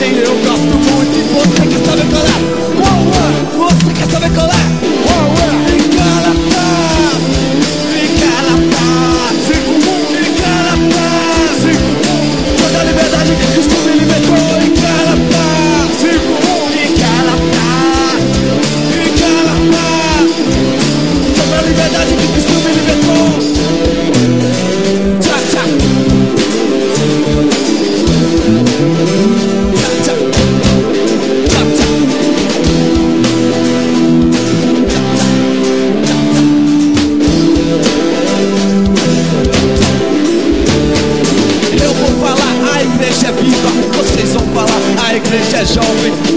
to you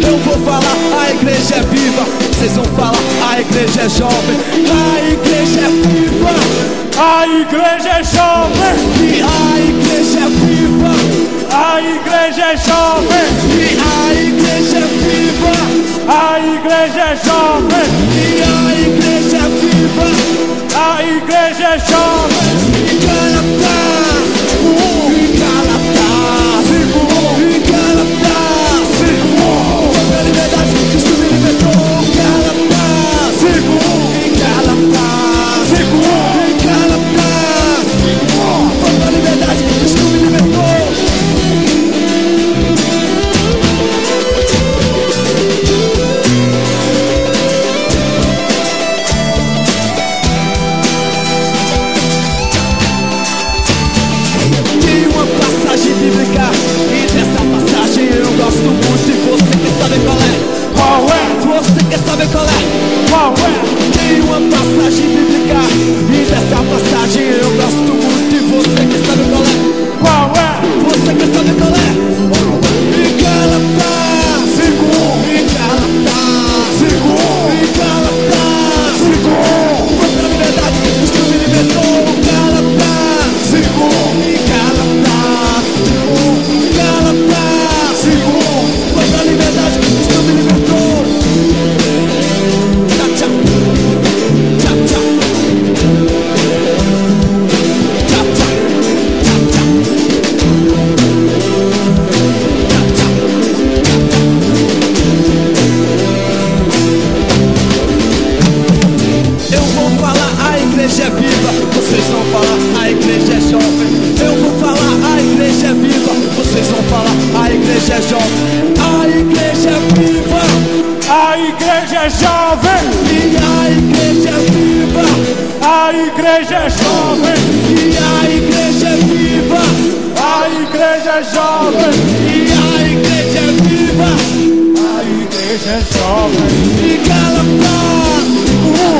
é. Eu vou falar, a igreja é viva. Vocês vão falar, a igreja é jovem. A igreja é viva. A igreja é jovem. E a igreja é viva. A igreja é jovem. E a igreja é viva. A igreja é jovem. E a igreja é viva. A igreja é jovem. Falar, a igreja é viva. Vocês vão falar, a igreja é jovem. Eu vou falar, a igreja é viva. Vocês vão falar, a igreja é jovem. A igreja é viva. A igreja é jovem. E a igreja é viva. A igreja é jovem. E a igreja é viva. A igreja é jovem. E a igreja é viva. A igreja é jovem. E Galatá.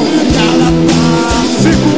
E Galatá. Contra